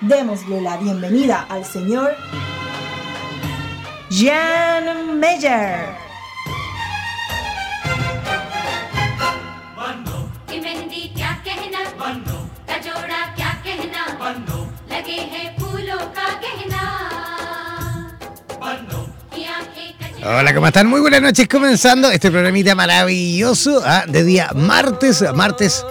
Démosle la bienvenida al señor Jan Meyer. Hola, ¿cómo están? Muy buenas noches, comenzando este programita maravilloso ¿ah? de día martes, martes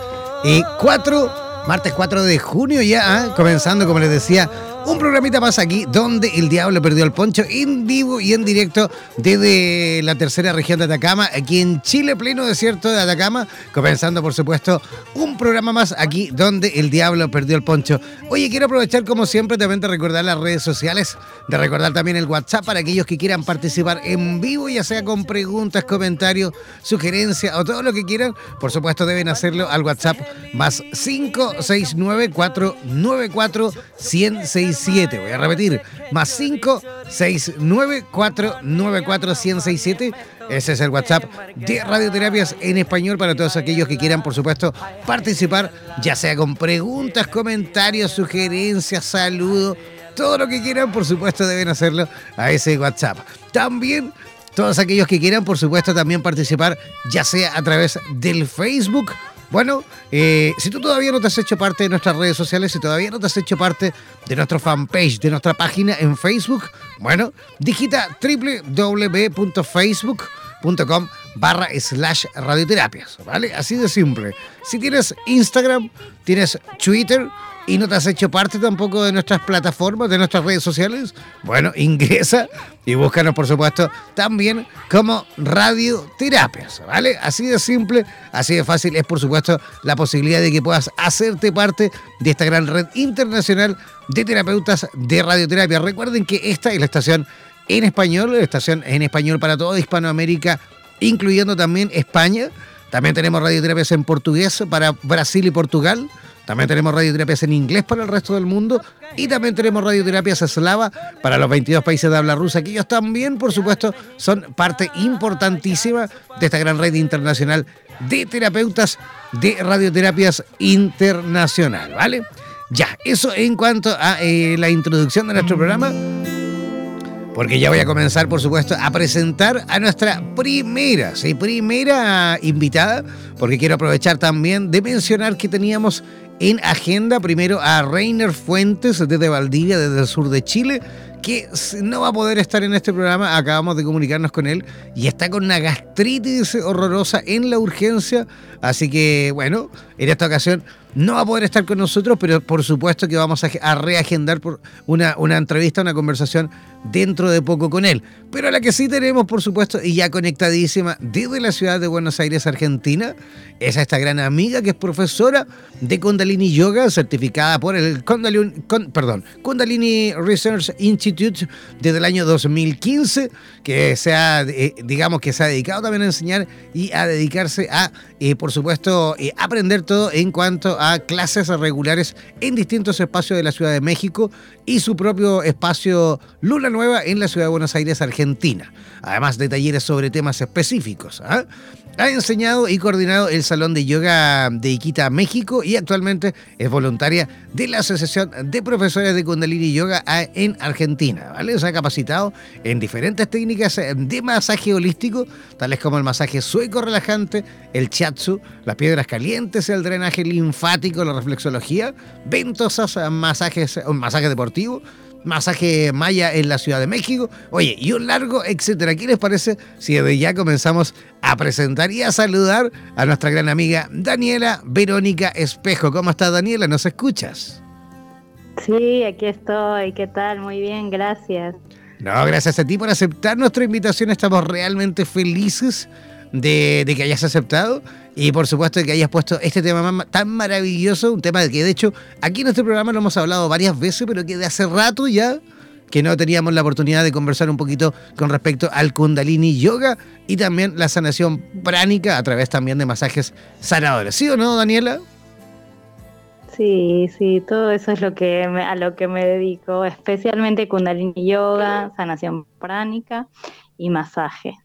y 4 Martes 4 de junio ya, ¿ah? comenzando, como les decía, un programita más aquí donde el diablo perdió el poncho en vivo y en directo desde la tercera región de Atacama, aquí en Chile, pleno desierto de Atacama, comenzando por supuesto un programa más aquí donde el diablo perdió el poncho. Oye, quiero aprovechar como siempre también de recordar las redes sociales, de recordar también el WhatsApp para aquellos que quieran participar en vivo, ya sea con preguntas, comentarios, sugerencias o todo lo que quieran, por supuesto deben hacerlo al WhatsApp más 569 494 106 Voy a repetir, más 5 6 9 4 9 4 167. Ese es el WhatsApp de Radioterapias en español para todos aquellos que quieran, por supuesto, participar, ya sea con preguntas, comentarios, sugerencias, saludos, todo lo que quieran, por supuesto, deben hacerlo a ese WhatsApp. También todos aquellos que quieran, por supuesto, también participar, ya sea a través del Facebook bueno, eh, si tú todavía no te has hecho parte de nuestras redes sociales, si todavía no te has hecho parte de nuestro fanpage, de nuestra página en Facebook, bueno, digita www.facebook.com barra slash radioterapias, ¿vale? Así de simple. Si tienes Instagram, tienes Twitter, y no te has hecho parte tampoco de nuestras plataformas, de nuestras redes sociales, bueno, ingresa y búscanos, por supuesto, también como radioterapias, ¿vale? Así de simple, así de fácil es, por supuesto, la posibilidad de que puedas hacerte parte de esta gran red internacional de terapeutas de radioterapia. Recuerden que esta es la estación en español, la estación en español para toda Hispanoamérica, incluyendo también España. También tenemos radioterapias en portugués para Brasil y Portugal. También tenemos radioterapias en inglés para el resto del mundo y también tenemos radioterapias eslava para los 22 países de habla rusa, que ellos también, por supuesto, son parte importantísima de esta gran red internacional de terapeutas de radioterapias internacional, ¿vale? Ya, eso en cuanto a eh, la introducción de nuestro programa porque ya voy a comenzar, por supuesto, a presentar a nuestra primera, sí, primera invitada, porque quiero aprovechar también de mencionar que teníamos en agenda primero a Reiner Fuentes desde Valdivia, desde el sur de Chile, que no va a poder estar en este programa. Acabamos de comunicarnos con él y está con una gastritis horrorosa en la urgencia. Así que, bueno, en esta ocasión no va a poder estar con nosotros, pero por supuesto que vamos a, reagendar por una, una entrevista, una conversación dentro de poco con él. Pero la que sí tenemos, por supuesto, y ya conectadísima desde la ciudad de Buenos Aires, Argentina, es a esta gran amiga que es profesora de Kundalini Yoga, certificada por el Kundalini, perdón, Kundalini Research Institute Institute desde el año 2015, que se ha, eh, digamos que se ha dedicado también a enseñar y a dedicarse a, eh, por supuesto, eh, aprender todo en cuanto a clases regulares en distintos espacios de la Ciudad de México y su propio espacio Luna Nueva en la Ciudad de Buenos Aires, Argentina. Además de talleres sobre temas específicos. ¿ah? Ha enseñado y coordinado el Salón de Yoga de Iquita, México y actualmente es voluntaria de la Asociación de Profesores de Kundalini Yoga en Argentina. ¿vale? Se ha capacitado en diferentes técnicas de masaje holístico, tales como el masaje sueco relajante, el chatsu, las piedras calientes, el drenaje linfático, la reflexología, ventosas, masajes, un masaje deportivo masaje maya en la Ciudad de México. Oye, y un largo, etcétera. ¿Qué les parece si desde ya comenzamos a presentar y a saludar a nuestra gran amiga Daniela Verónica Espejo? ¿Cómo estás, Daniela? ¿Nos escuchas? Sí, aquí estoy. ¿Qué tal? Muy bien, gracias. No, gracias a ti por aceptar nuestra invitación. Estamos realmente felices de, que hayas aceptado y por supuesto de que hayas puesto este tema tan maravilloso, un tema que de hecho aquí en este programa lo hemos hablado varias veces, pero que de hace rato ya que no teníamos la oportunidad de conversar un poquito con respecto al Kundalini Yoga y también la sanación pránica a través también de masajes sanadores. ¿Sí o no, Daniela? Sí, sí, todo eso es lo que a lo que me dedico, especialmente Kundalini Yoga, sanación pránica y masaje.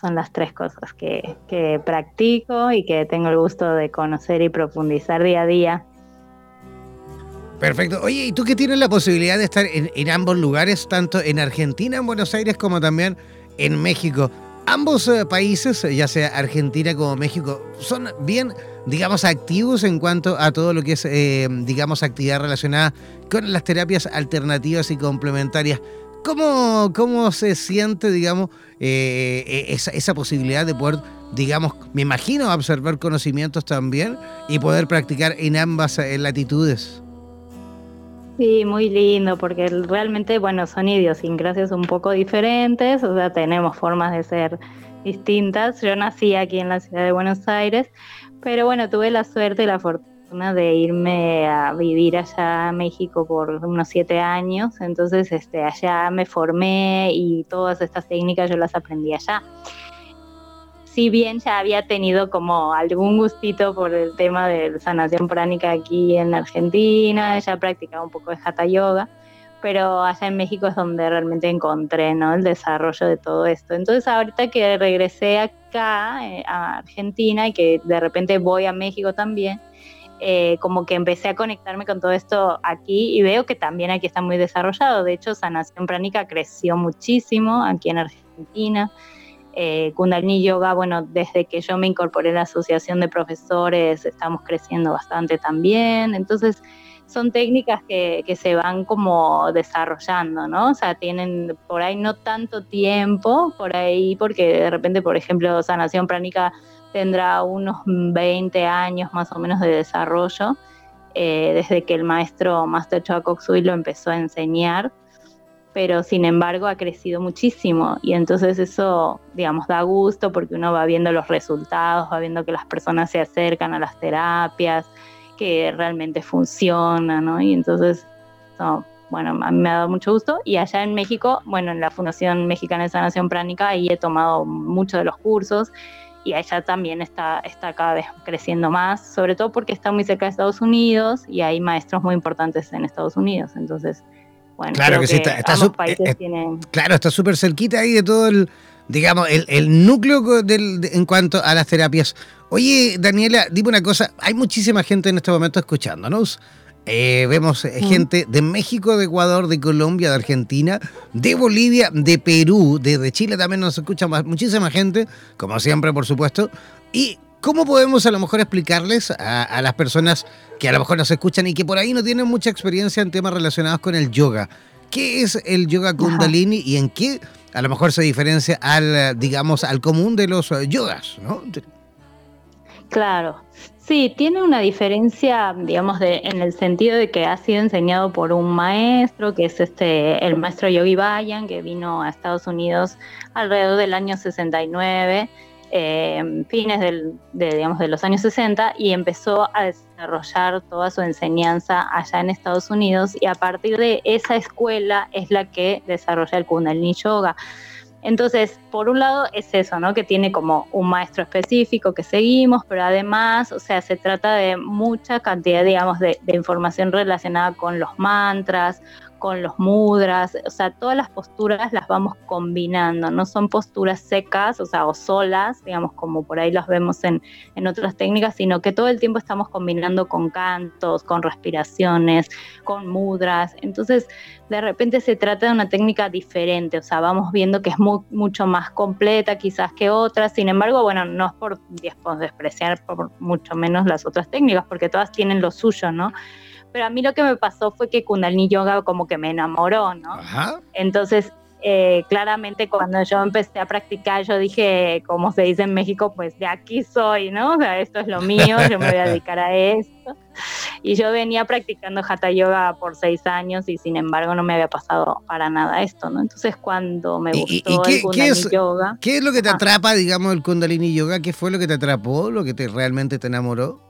Son las tres cosas que, practico y que tengo el gusto de conocer y profundizar día a día. Perfecto. Oye, ¿y tú que tienes la posibilidad de estar en, ambos lugares, tanto en Argentina, en Buenos Aires, como también en México? Ambos eh, países, ya sea Argentina como México, son bien, digamos, activos en cuanto a todo lo que es, eh, digamos, actividad relacionada con las terapias alternativas y complementarias. ¿Cómo, cómo se siente, digamos, eh, e-, esa, esa posibilidad de poder, digamos, me imagino, observar conocimientos también y poder practicar en ambas eh, latitudes? Sí, muy lindo, porque realmente, bueno, son idiosincrasias un poco diferentes, o sea, tenemos formas de ser distintas. Yo nací aquí en la ciudad de Buenos Aires, pero bueno, tuve la suerte y la fortuna de irme a vivir allá a México por unos siete años, entonces este, allá me formé y todas estas técnicas yo las aprendí allá. Si bien ya había tenido como algún gustito por el tema de sanación pránica aquí en Argentina, ya practicaba un poco de hatha yoga, pero allá en México es donde realmente encontré ¿no? el desarrollo de todo esto. Entonces ahorita que regresé acá eh, a Argentina y que de repente voy a México también, eh, como que empecé a conectarme con todo esto aquí y veo que también aquí está muy desarrollado. De hecho, sanación pránica creció muchísimo aquí en Argentina. Eh, Kundalini Yoga, bueno, desde que yo me incorporé a la asociación de profesores, estamos creciendo bastante también. Entonces, son técnicas que, que, se van como desarrollando, ¿no? O sea, tienen por ahí no tanto tiempo, por ahí, porque de repente, por ejemplo, sanación pránica tendrá unos 20 años más o menos de desarrollo, eh, desde que el maestro Master Choa Sui lo empezó a enseñar, pero sin embargo ha crecido muchísimo y entonces eso, digamos, da gusto porque uno va viendo los resultados, va viendo que las personas se acercan a las terapias, que realmente funcionan, ¿no? Y entonces, bueno, a mí me ha dado mucho gusto. Y allá en México, bueno, en la Fundación Mexicana de Sanación Pránica, ahí he tomado muchos de los cursos y allá también está, está cada vez creciendo más, sobre todo porque está muy cerca de Estados Unidos y hay maestros muy importantes en Estados Unidos. Entonces, bueno, claro que, sí, está, eh, eh, Claro, está súper cerquita ahí de todo el, digamos, el, núcleo del, en cuanto a las terapias. Oye, Daniela, dime una cosa, hay muchísima gente en este momento escuchándonos. Eh, vemos eh, gente de México, de Ecuador, de Colombia, de Argentina, de Bolivia, de Perú, desde Chile también nos escucha muchísima gente, como siempre, por supuesto. ¿Y cómo podemos a lo mejor explicarles a, las personas que a lo mejor nos escuchan y que por ahí no tienen mucha experiencia en temas relacionados con el yoga? ¿Qué es el yoga kundalini y en qué a lo mejor se diferencia al, digamos, al común de los yogas, ¿no? Claro, Sí, tiene una diferencia, digamos, de, en el sentido de que ha sido enseñado por un maestro, que es este el maestro Yogi Bayan, que vino a Estados Unidos alrededor del año 69 eh, fines de, digamos, de los años 60 y empezó a desarrollar toda su enseñanza allá en Estados Unidos y a partir de esa escuela es la que desarrolla el Kundalini Yoga. Entonces, por un lado es eso, ¿no? Que tiene como un maestro específico que seguimos, pero además, o sea, se trata de mucha cantidad, digamos, de información relacionada con los mantras, con los mudras, o sea, todas las posturas las vamos combinando, no son posturas secas, o sea, o solas, digamos, como por ahí las vemos en, en otras técnicas, sino que todo el tiempo estamos combinando con cantos, con respiraciones, con mudras, entonces de repente se trata de una técnica diferente, o sea, vamos viendo que es mucho más completa quizás que otras, sin embargo, bueno, no es por despreciar por mucho menos las otras técnicas, porque todas tienen lo suyo, ¿no? Pero a mí lo que me pasó fue que Kundalini Yoga como que me enamoró, ¿no? Ajá. Entonces, eh, claramente cuando yo empecé a practicar, yo dije, como se dice en México, pues de aquí soy, ¿no? O sea, esto es lo mío, yo me voy a dedicar a esto. Y yo venía practicando Hatha Yoga por seis años y sin embargo no me había pasado para nada esto, ¿no? Entonces cuando me gustó el Kundalini Yoga... ¿Qué es lo que te atrapa, digamos, el Kundalini Yoga? ¿Qué fue lo que te atrapó, lo que te realmente te enamoró?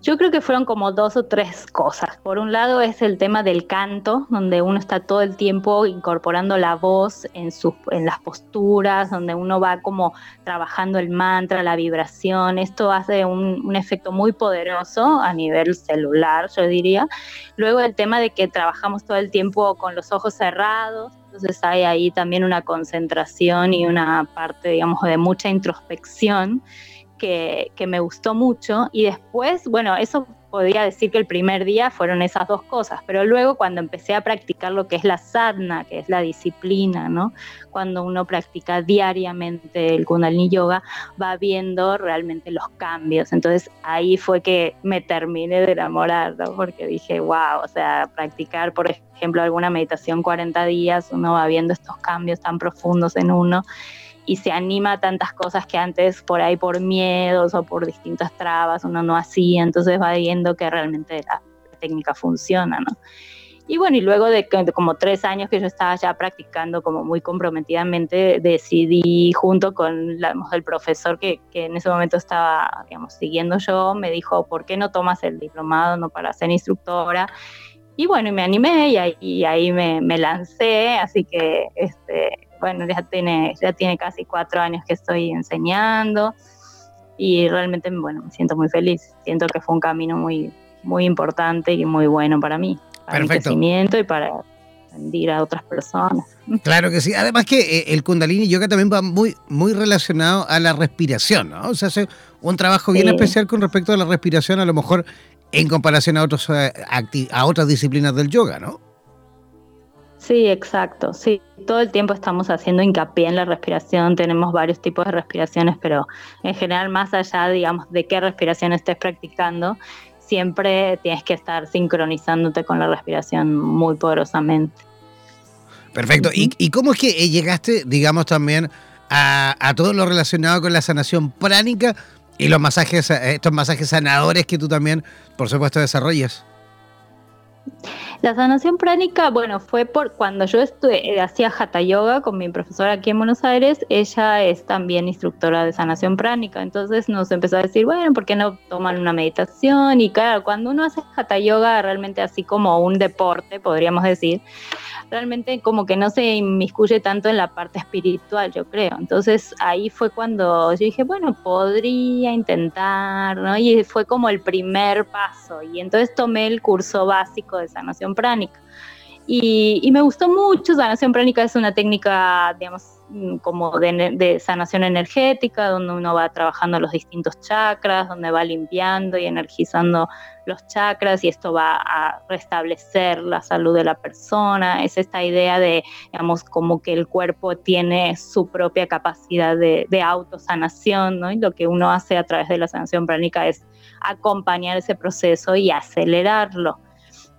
Yo creo que fueron como dos o tres cosas. Por un lado es el tema del canto, donde uno está todo el tiempo incorporando la voz en, sus, en las posturas, donde uno va como trabajando el mantra, la vibración. Esto hace un, un efecto muy poderoso a nivel celular, yo diría. Luego el tema de que trabajamos todo el tiempo con los ojos cerrados, entonces hay ahí también una concentración y una parte, digamos, de mucha introspección que, me gustó mucho y después, bueno, eso podría decir que el primer día fueron esas dos cosas, pero luego cuando empecé a practicar lo que es la sadhana, que es la disciplina, ¿no? Cuando uno practica diariamente el Kundalini Yoga, va viendo realmente los cambios. Entonces ahí fue que me terminé de enamorar, ¿no? Porque dije, wow, o sea, practicar, por ejemplo, alguna meditación 40 días, uno va viendo estos cambios tan profundos en uno y se anima a tantas cosas que antes por ahí por miedos o por distintas trabas uno no hacía, entonces va viendo que realmente la, técnica funciona, ¿no? Y bueno, y luego de, como tres años que yo estaba ya practicando como muy comprometidamente, decidí junto con la, el profesor que, que, en ese momento estaba, digamos, siguiendo yo, me dijo, ¿por qué no tomas el diplomado no para ser instructora? Y bueno, y me animé y ahí, y ahí me, me, lancé, así que este, bueno, ya tiene, ya tiene casi cuatro años que estoy enseñando y realmente, bueno, me siento muy feliz. Siento que fue un camino muy, muy importante y muy bueno para mí, para mi crecimiento y para rendir a otras personas. Claro que sí. Además que eh, el Kundalini Yoga también va muy, muy relacionado a la respiración, ¿no? O sea, hace un trabajo bien especial con respecto a la respiración, a lo mejor en comparación a, otros, eh, a otras disciplinas del yoga, ¿no? Sí, exacto. Sí, todo el tiempo estamos haciendo hincapié en la respiración. Tenemos varios tipos de respiraciones, pero en general, más allá, digamos, de qué respiración estés practicando, siempre tienes que estar sincronizándote con la respiración muy poderosamente. Perfecto. ¿Y, cómo es que eh, llegaste, digamos, también a, a, todo lo relacionado con la sanación pránica y los masajes, eh, estos masajes sanadores que tú también, por supuesto, desarrollas? La sanación pránica, bueno, fue por cuando yo eh, hacía Hatha Yoga con mi profesora aquí en Buenos Aires, ella es también instructora de sanación pránica, entonces nos empezó a decir, bueno, ¿por qué no toman una meditación? Y claro, cuando uno hace Hatha Yoga realmente así como un deporte, podríamos decir, realmente como que no se inmiscuye tanto en la parte espiritual, yo creo. Entonces ahí fue cuando yo dije, bueno, podría intentar, ¿no? Y fue como el primer paso. Y entonces tomé el curso básico de sanación pránica. Y, y me gustó mucho, sanación pránica es una técnica, digamos, Mm, como de, sanación energética, donde uno va trabajando los distintos chakras, donde va limpiando y energizando los chakras y esto va a restablecer la salud de la persona. Es esta idea de, digamos, como que el cuerpo tiene su propia capacidad de, de autosanación, ¿no? Y lo que uno hace a través de la sanación pránica es acompañar ese proceso y acelerarlo.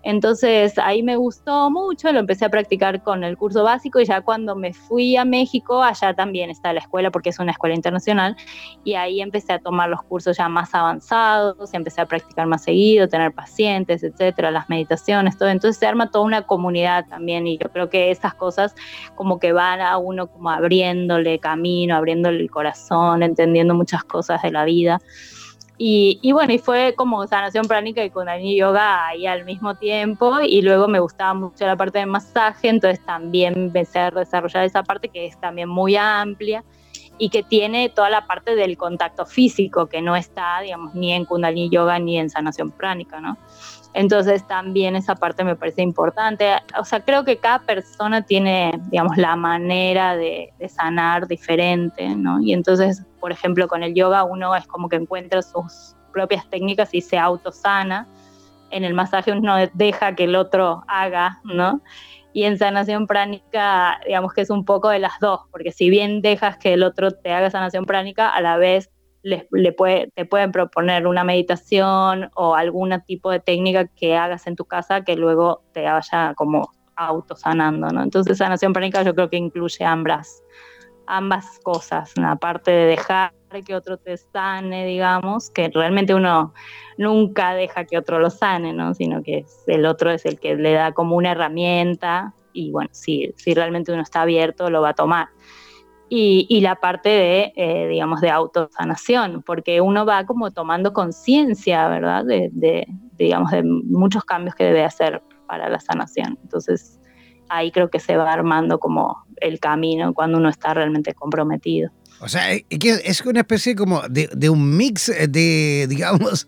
Entonces ahí me gustó mucho, lo empecé a practicar con el curso básico y ya cuando me fui a México, allá también está la escuela porque es una escuela internacional y ahí empecé a tomar los cursos ya más avanzados, empecé a practicar más seguido, tener pacientes, etcétera, las meditaciones, todo. Entonces se arma toda una comunidad también y yo creo que esas cosas como que van a uno como abriéndole camino, abriéndole el corazón, entendiendo muchas cosas de la vida. Y, bueno, y fue como sanación pránica y Kundalini Yoga ahí al mismo tiempo. Y luego me gustaba mucho la parte de masaje, entonces también empecé a desarrollar esa parte que es también muy amplia y que tiene toda la parte del contacto físico que no está, digamos, ni en Kundalini Yoga ni en sanación pránica, ¿no? Entonces también esa parte me parece importante. O sea, creo que cada persona tiene, digamos, la manera de, sanar diferente, ¿no? Y entonces por ejemplo, con el yoga uno es como que encuentra sus propias técnicas y se autosana. En el masaje uno deja que el otro haga, ¿no? Y en sanación pránica, digamos que es un poco de las dos, porque si bien dejas que el otro te haga sanación pránica, a la vez le puede, te pueden proponer una meditación o algún tipo de técnica que hagas en tu casa que luego te vaya como autosanando, ¿no? Entonces sanación pránica yo creo que incluye ambas, ambas cosas, la parte de dejar que otro te sane, digamos, que realmente uno nunca deja que otro lo sane, ¿no? Sino que el otro es el que le da como una herramienta y bueno, si, si realmente uno está abierto, lo va a tomar. Y, la parte de, eh, digamos, de autosanación, porque uno va como tomando conciencia, ¿verdad? De, de, digamos, de muchos cambios que debe hacer para la sanación. Entonces, ahí creo que se va armando como el camino cuando uno está realmente comprometido. O sea, es una especie como de, un mix de, digamos,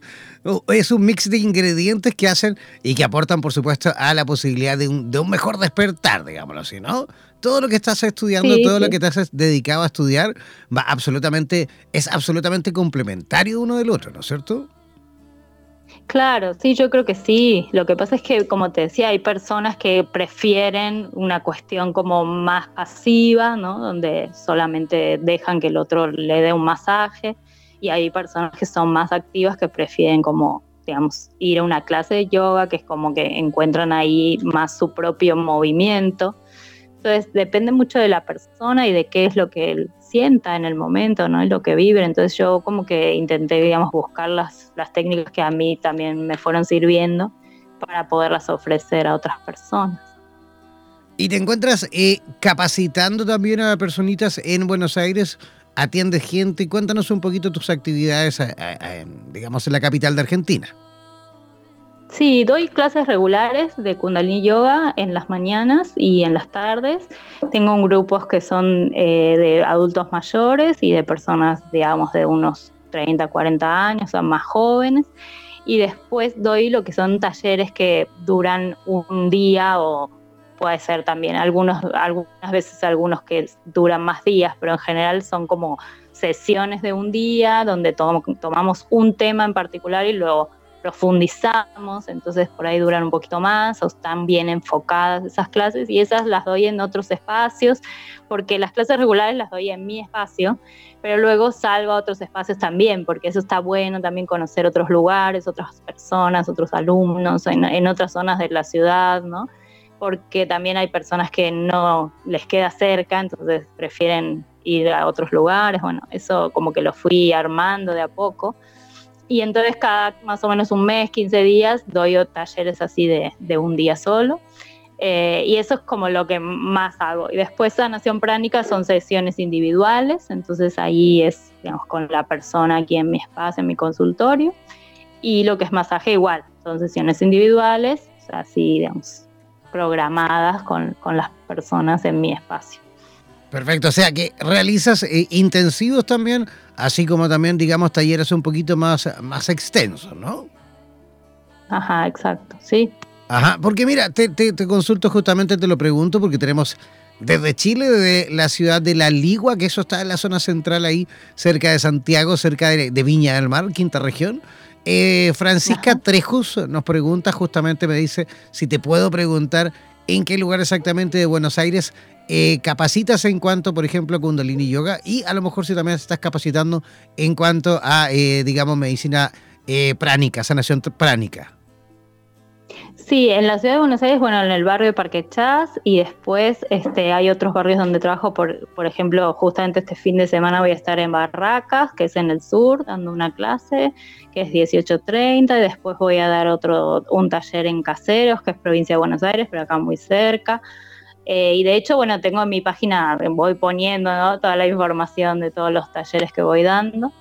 es un mix de ingredientes que hacen y que aportan, por supuesto, a la posibilidad de un, de un mejor despertar, digámoslo así, ¿no? Todo lo que estás estudiando, todo lo que te has dedicado a estudiar, va absolutamente, es absolutamente complementario uno del otro, ¿no es cierto? Claro, sí, yo creo que sí. Lo que pasa es que, como te decía, hay personas que prefieren una cuestión como más pasiva, ¿no? Donde solamente dejan que el otro le dé un masaje. Y hay personas que son más activas que prefieren como, digamos, ir a una clase de yoga, que es como que encuentran ahí más su propio movimiento. Entonces, depende mucho de la persona y de qué es lo que él sienta en el momento, ¿no? lo que vive. Entonces yo como que intenté, digamos, buscar las, las técnicas que a mí también me fueron sirviendo para poderlas ofrecer a otras personas. ¿Y te encuentras eh, capacitando también a personitas en Buenos Aires? ¿Atiendes gente? Cuéntanos un poquito tus actividades, digamos, en la capital de Argentina. Sí, doy clases regulares de Kundalini Yoga en las mañanas y en las tardes. Tengo grupos que son eh, de adultos mayores y de personas, digamos, de unos 30, 40 años, o más jóvenes. Y después doy lo que son talleres que duran un día o puede ser también algunos, algunas veces algunos que duran más días, pero en general son como sesiones de un día donde tomamos un tema en particular y luego profundizamos, entonces por ahí duran un poquito más o están bien enfocadas esas clases y esas las doy en otros espacios, porque las clases regulares las doy en mi espacio, pero luego salgo a otros espacios también, porque eso está bueno también conocer otros lugares, otras personas, otros alumnos en, otras zonas de la ciudad, ¿no? Porque también hay personas que no les queda cerca, entonces prefieren ir a otros lugares, bueno, eso como que lo fui armando de a poco y entonces cada más o menos un mes, 15 días, doy talleres así de, de un día solo. Eh, y eso es como lo que más hago. Y después sanación pránica son sesiones individuales, entonces ahí es, digamos, con la persona aquí en mi espacio, en mi consultorio. Y lo que es masaje igual, son sesiones individuales, así, digamos, programadas con, con las personas en mi espacio. Perfecto, o sea que realizas eh, intensivos también, así como también, digamos, talleres un poquito más, más extensos, ¿no? Ajá, exacto, sí. Ajá, porque mira, te, te, consulto justamente, te lo pregunto, porque tenemos desde Chile, desde la ciudad de La Ligua, que eso está en la zona central ahí, cerca de Santiago, cerca de, Viña del Mar, quinta región. Eh, Francisca Trejus nos pregunta, justamente me dice, si te puedo preguntar en qué lugar exactamente de Buenos Aires eh, capacitas en cuanto, por ejemplo, a Kundalini Yoga y a lo mejor si también estás capacitando en cuanto a, eh, digamos, medicina eh, pránica, sanación pránica. Sí, en la ciudad de Buenos Aires, bueno, en el barrio de Parque Chas y después este, hay otros barrios donde trabajo, por, por ejemplo, justamente este fin de semana voy a estar en Barracas, que es en el sur, dando una clase, que es 18.30, y después voy a dar otro, un taller en Caseros, que es provincia de Buenos Aires, pero acá muy cerca. Eh, y de hecho, bueno, tengo en mi página, voy poniendo toda la información de todos los talleres que voy dando.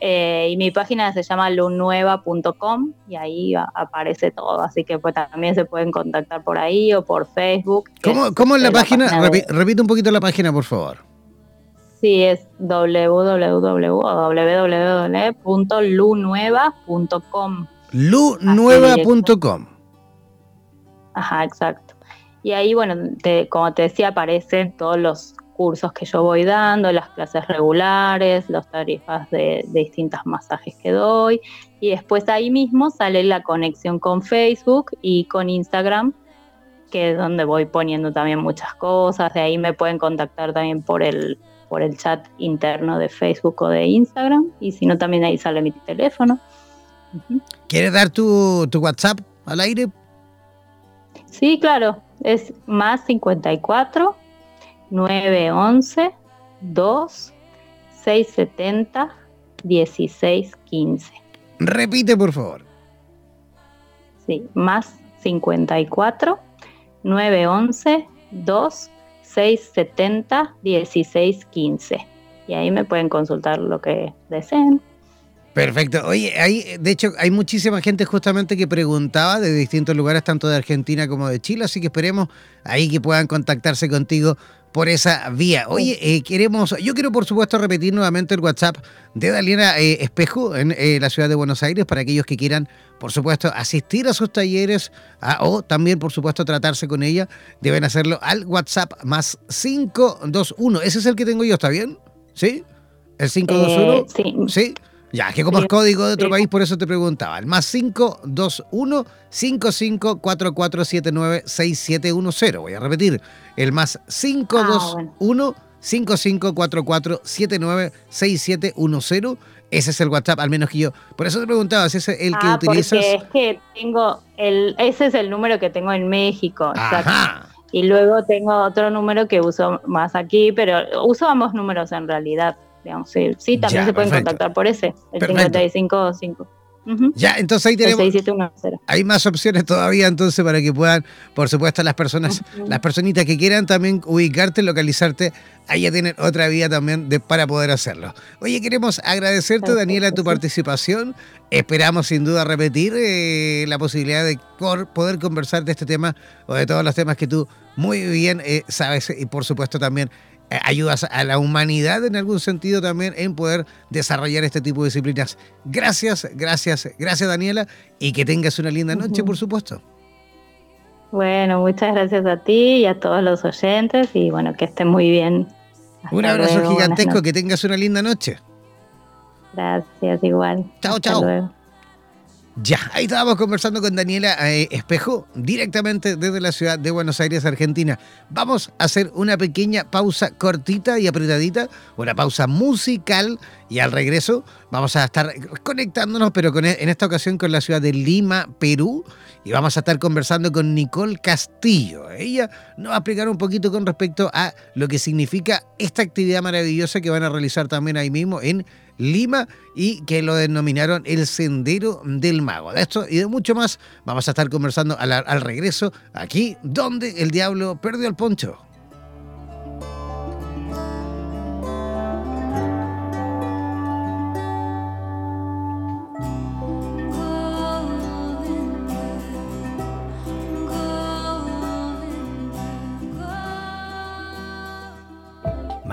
Eh, y mi página se llama lunueva.com y ahí aparece todo, así que pues también se pueden contactar por ahí o por Facebook. ¿Cómo, es la, página? repite un poquito la página, por favor. Sí, es www.lunueva.com. Lunueva.com. Ajá, exacto. Y ahí, bueno, como te decía, aparecen todos los cursos que yo voy dando, las clases regulares, las tarifas de, distintos masajes que doy. Y después ahí mismo sale la conexión con Facebook y con Instagram, que es donde voy poniendo también muchas cosas. De ahí me pueden contactar también por el, por el chat interno de Facebook o de Instagram. Y si no, también ahí sale mi teléfono. ¿Quieres dar tu, tu WhatsApp al aire? Sí, claro es más 54 911 2 670 1615. Repite, por favor. Sí, más 54 911 2 670 1615. Y ahí me pueden consultar lo que deseen. Perfecto. Oye, hay, de hecho, hay muchísima gente justamente que preguntaba de distintos lugares, tanto de Argentina como de Chile, así que esperemos ahí que puedan contactarse contigo por esa vía. Oye, eh, queremos, yo quiero por supuesto repetir nuevamente el WhatsApp de Daliana eh, Espejo en eh, la ciudad de Buenos Aires para aquellos que quieran, por supuesto, asistir a sus talleres ah, o también, por supuesto, tratarse con ella, deben hacerlo al WhatsApp más 521. Ese es el que tengo yo, ¿está bien? ¿Sí? ¿El 521? sí. ¿Sí? Ya, que como es código de otro país, por eso te preguntaba. El más 521 554479 6710. Voy a repetir. El más 521 554479 6710. Ese es el WhatsApp, al menos que yo. Por eso te preguntaba si ese es el que ah, utilizas. Porque es que tengo. El, ese es el número que tengo en México. Ajá. Y luego tengo otro número que uso más aquí, pero uso ambos números en realidad sí, también se pueden contactar por ese, el 555. Ya, entonces ahí tenemos. Hay más opciones todavía entonces para que puedan, por supuesto, las personas, las personitas que quieran también ubicarte, localizarte, ahí ya tienen otra vía también de, para poder hacerlo. Oye, queremos agradecerte, Daniela, tu participación. Esperamos sin duda repetir eh, la posibilidad de poder conversar de este tema o de todos los temas que tú muy bien eh, sabes y por supuesto también ayudas a la humanidad en algún sentido también en poder desarrollar este tipo de disciplinas. Gracias, gracias, gracias Daniela y que tengas una linda noche, por supuesto. Bueno, muchas gracias a ti y a todos los oyentes y bueno, que estén muy bien. Un abrazo gigantesco, que tengas una linda noche. Gracias, igual. Chao, chao. Ya, ahí estábamos conversando con Daniela eh, Espejo, directamente desde la ciudad de Buenos Aires, Argentina. Vamos a hacer una pequeña pausa cortita y apretadita, una pausa musical, y al regreso vamos a estar conectándonos, pero con, e, en esta ocasión con la ciudad de Lima, Perú, y vamos a estar conversando con Nicole Castillo. Ella nos va a explicar un poquito con respecto a lo que significa esta actividad maravillosa que van a realizar también ahí mismo en Lima y que lo denominaron el Sendero del Mago. De esto y de mucho más vamos a estar conversando al, al regreso aquí donde el diablo perdió el poncho.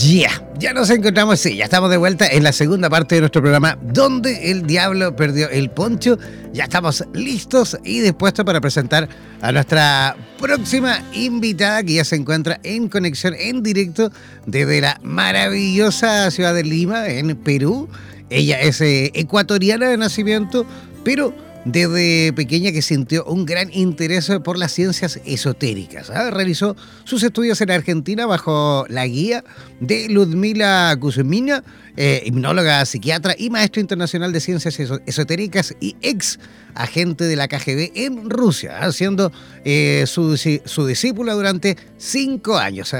Ya, ya nos encontramos, sí, ya estamos de vuelta en la segunda parte de nuestro programa, donde el diablo perdió el poncho. Ya estamos listos y dispuestos para presentar a nuestra próxima invitada que ya se encuentra en conexión en directo desde la maravillosa ciudad de Lima, en Perú. Ella es eh, ecuatoriana de nacimiento, pero desde pequeña que sintió un gran interés por las ciencias esotéricas. ¿ah? Realizó sus estudios en Argentina bajo la guía de Ludmila Kuzmina, eh, hipnóloga, psiquiatra y maestro internacional de ciencias esotéricas y ex agente de la KGB en Rusia, ¿ah? siendo eh, su, su discípula durante cinco años.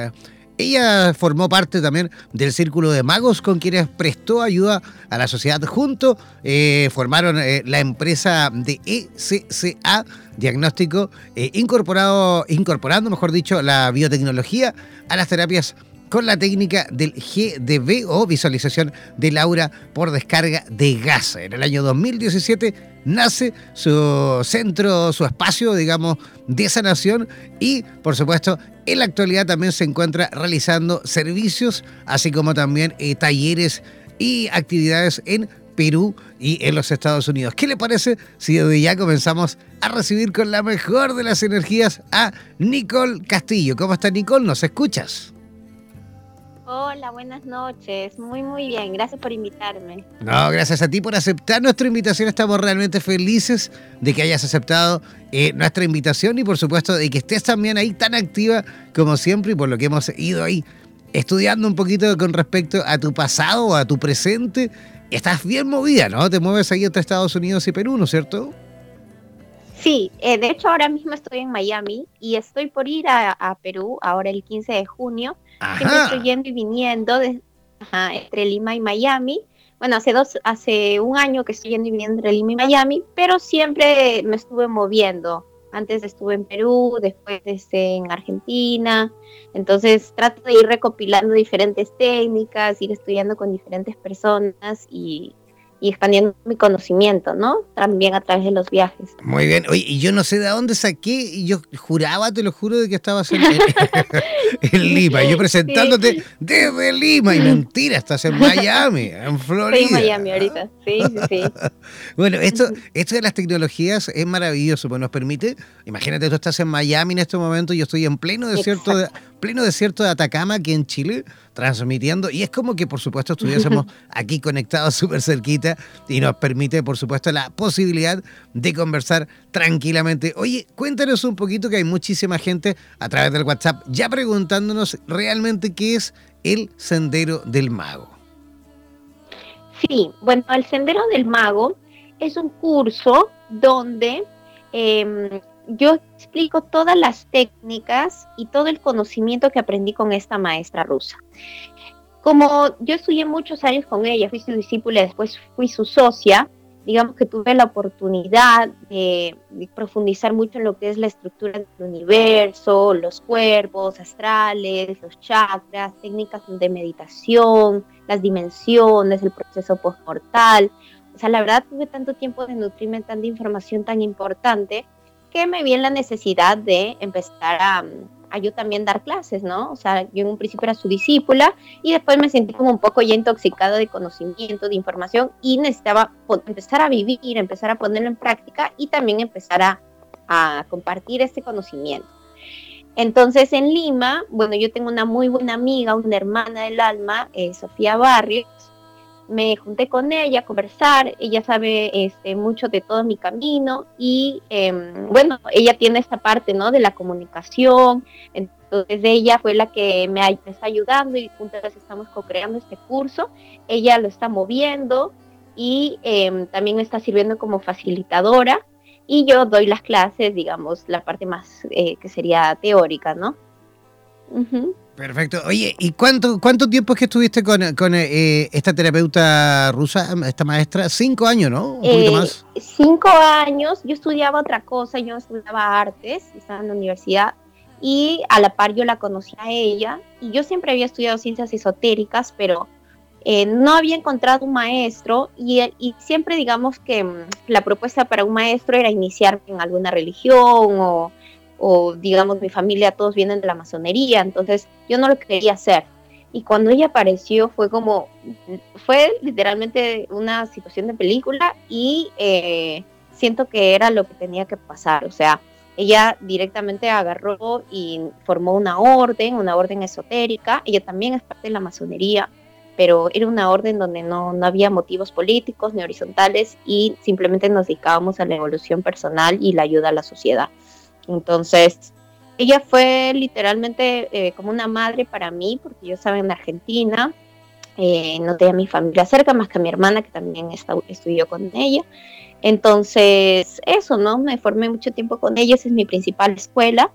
Ella formó parte también del círculo de magos con quienes prestó ayuda a la sociedad. Junto eh, formaron eh, la empresa de ECCA Diagnóstico, eh, incorporado, incorporando, mejor dicho, la biotecnología a las terapias con la técnica del GDB o visualización del aura por descarga de gas. En el año 2017 nace su centro, su espacio, digamos, de sanación y, por supuesto, en la actualidad también se encuentra realizando servicios, así como también eh, talleres y actividades en Perú y en los Estados Unidos. ¿Qué le parece si desde ya comenzamos a recibir con la mejor de las energías a Nicole Castillo? ¿Cómo está Nicole? ¿Nos escuchas? Hola, buenas noches. Muy, muy bien. Gracias por invitarme. No, gracias a ti por aceptar nuestra invitación. Estamos realmente felices de que hayas aceptado eh, nuestra invitación y por supuesto de que estés también ahí tan activa como siempre y por lo que hemos ido ahí estudiando un poquito con respecto a tu pasado a tu presente. Estás bien movida, ¿no? Te mueves ahí entre Estados Unidos y Perú, ¿no es cierto? Sí, eh, de hecho ahora mismo estoy en Miami y estoy por ir a, a Perú ahora el 15 de junio Siempre estoy yendo y viniendo de, entre Lima y Miami. Bueno, hace dos, hace un año que estoy yendo y viniendo entre Lima y Miami, pero siempre me estuve moviendo. Antes estuve en Perú, después este, en Argentina. Entonces trato de ir recopilando diferentes técnicas, ir estudiando con diferentes personas y, y expandiendo mi conocimiento, ¿no? También a través de los viajes. Muy bien. Oye, y yo no sé de dónde saqué, y yo juraba, te lo juro, de que estabas en, Lima. Yo presentándote desde Lima, y mentira, estás en Miami, en Florida. Estoy en Miami ahorita, sí, sí, sí. bueno, esto, esto de las tecnologías es maravilloso, pues nos permite, imagínate, tú estás en Miami en este momento, yo estoy en pleno desierto de pleno desierto de Atacama, aquí en Chile, transmitiendo. Y es como que, por supuesto, estuviésemos aquí conectados súper cerquita y nos permite, por supuesto, la posibilidad de conversar tranquilamente. Oye, cuéntanos un poquito que hay muchísima gente a través del WhatsApp ya preguntándonos realmente qué es el Sendero del Mago. Sí, bueno, el Sendero del Mago es un curso donde eh, yo explico todas las técnicas y todo el conocimiento que aprendí con esta maestra rusa. Como yo estudié muchos años con ella, fui su discípula después fui su socia, digamos que tuve la oportunidad de, profundizar mucho en lo que es la estructura del universo, los cuerpos astrales, los chakras, técnicas de meditación, las dimensiones, el proceso postmortal. O sea, la verdad tuve tanto tiempo de nutrirme tanta información tan importante que me vi en la necesidad de empezar a, yo también dar clases, ¿no? O sea, yo en un principio era su discípula y después me sentí como un poco ya intoxicada de conocimiento, de información y necesitaba empezar a vivir, empezar a ponerlo en práctica y también empezar a, compartir este conocimiento. Entonces en Lima, bueno, yo tengo una muy buena amiga, una hermana del alma, eh, Sofía Barrios, me junté con ella a conversar, ella sabe este, mucho de todo mi camino y em, bueno, ella tiene esta parte, ¿no? De la comunicación, entonces ella fue la que me, está ayudando y juntas estamos co-creando este curso, ella lo está moviendo y em, también me está sirviendo como facilitadora y yo doy las clases, digamos, la parte más eh, que sería teórica, ¿no? Perfecto. Oye, ¿y cuánto, cuánto tiempo es que estuviste con, eh, esta terapeuta rusa, esta maestra? Cinco años, ¿no? Un poquito eh, más. Cinco años. Yo estudiaba otra cosa, yo estudiaba artes, estaba en la universidad y a la par yo la conocí a ella y yo siempre había estudiado ciencias esotéricas, pero eh, no había encontrado un maestro y, y, siempre digamos que mm, la propuesta para un maestro era iniciarme en alguna religión o o digamos mi familia todos vienen de la masonería, entonces yo no lo quería hacer. Y cuando ella apareció fue como, fue literalmente una situación de película y eh, siento que era lo que tenía que pasar. O sea, ella directamente agarró y formó una orden, una orden esotérica. Ella también es parte de la masonería, pero era una orden donde no, no había motivos políticos ni horizontales y simplemente nos dedicábamos a la evolución personal y la ayuda a la sociedad. Entonces, ella fue literalmente eh, como una madre para mí, porque yo estaba en Argentina, eh, no tenía mi familia cerca, más que mi hermana, que también estudió con ella. Entonces, eso, ¿no? Me formé mucho tiempo con ella, esa es mi principal escuela.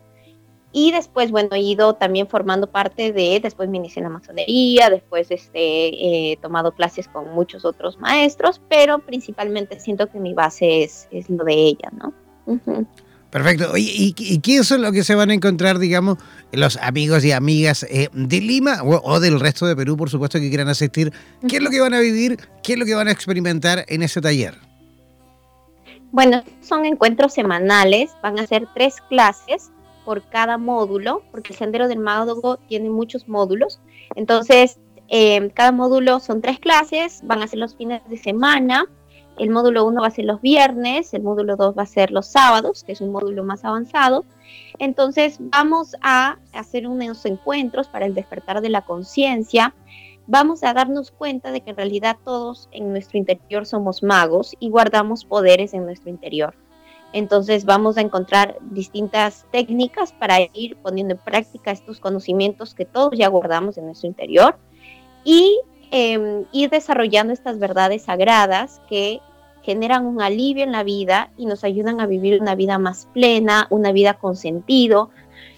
Y después, bueno, he ido también formando parte de, después me inicié en la masonería, después este, he tomado clases con muchos otros maestros, pero principalmente siento que mi base es, es lo de ella, ¿no? Perfecto. ¿y, qué es lo que se van a encontrar, digamos, los amigos y amigas eh, de Lima o, del resto de Perú, por supuesto, que quieran asistir? ¿Qué es lo que van a vivir? ¿Qué es lo que van a experimentar en ese taller? Bueno, son encuentros semanales, van a ser tres clases por cada módulo, porque el Sendero del Mago tiene muchos módulos. Entonces, eh, cada módulo son tres clases, van a ser los fines de semana el módulo 1 va a ser los viernes, el módulo 2 va a ser los sábados, que es un módulo más avanzado. Entonces vamos a hacer unos encuentros para el despertar de la conciencia. Vamos a darnos cuenta de que en realidad todos en nuestro interior somos magos y guardamos poderes en nuestro interior. Entonces vamos a encontrar distintas técnicas para ir poniendo en práctica estos conocimientos que todos ya guardamos en nuestro interior y eh, ir desarrollando estas verdades sagradas que generan un alivio en la vida y nos ayudan a vivir una vida más plena, una vida con sentido.